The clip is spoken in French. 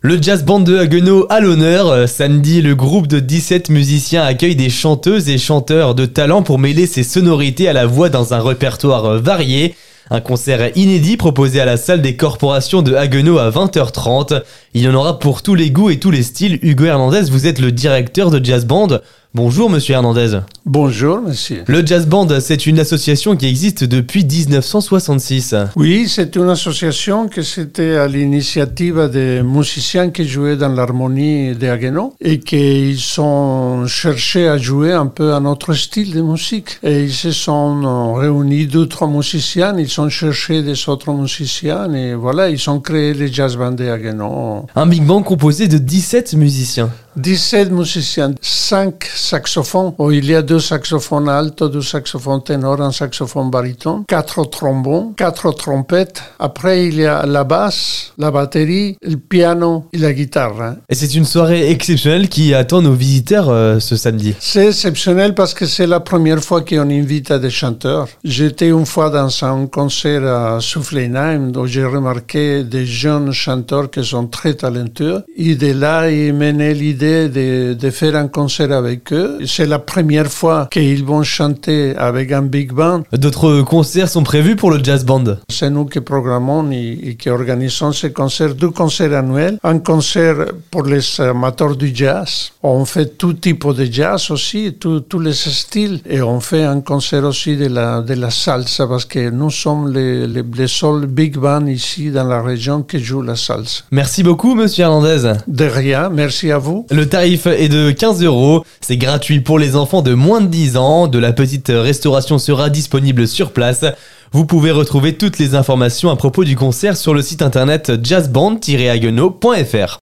Le jazz band de Haguenau à l'honneur. Euh, samedi, le groupe de 17 musiciens accueille des chanteuses et chanteurs de talent pour mêler ses sonorités à la voix dans un répertoire euh, varié. Un concert inédit proposé à la salle des corporations de Haguenau à 20h30. Il y en aura pour tous les goûts et tous les styles. Hugo Hernandez, vous êtes le directeur de Jazz Band. Bonjour Monsieur Hernandez. Bonjour Monsieur. Le Jazz Band, c'est une association qui existe depuis 1966. Oui, c'est une association qui c'était à l'initiative des musiciens qui jouaient dans l'harmonie de Haguenau et qui ont cherché à jouer un peu à notre style de musique. Et ils se sont réunis deux, trois musiciens, ils ont cherché des autres musiciens et voilà, ils ont créé le Jazz Band de Haguenau. Un big band composé de 17 musiciens. 17 musiciens, 5 saxophones. Oh, il y a deux saxophones alto, deux saxophones ténor, un saxophone baryton, quatre trombons, quatre trompettes. Après, il y a la basse, la batterie, le piano et la guitare. Et c'est une soirée exceptionnelle qui attend nos visiteurs euh, ce samedi. C'est exceptionnel parce que c'est la première fois qu'on invite des chanteurs. J'étais une fois dans un concert à Soufflenheim où j'ai remarqué des jeunes chanteurs qui sont très talentueux. Et de là, ils menaient l'idée de, faire un concert avec eux. C'est la première fois qu'ils vont chanter avec un big band. D'autres concerts sont prévus pour le jazz band. C'est nous qui programmons et, qui organisons ces concerts, deux concerts annuels. Un concert pour les amateurs du jazz. On fait tout type de jazz aussi, tous les styles. Et on fait un concert aussi de la, de la salsa parce que nous sommes les, les, les seuls big bands ici dans la région qui jouent la salsa. Merci beaucoup, monsieur Hernandez. De rien, merci à vous. Le tarif est de 15 euros. C'est gratuit pour les enfants de moins de 10 ans. De la petite restauration sera disponible sur place. Vous pouvez retrouver toutes les informations à propos du concert sur le site internet jazzband-haguenau.fr.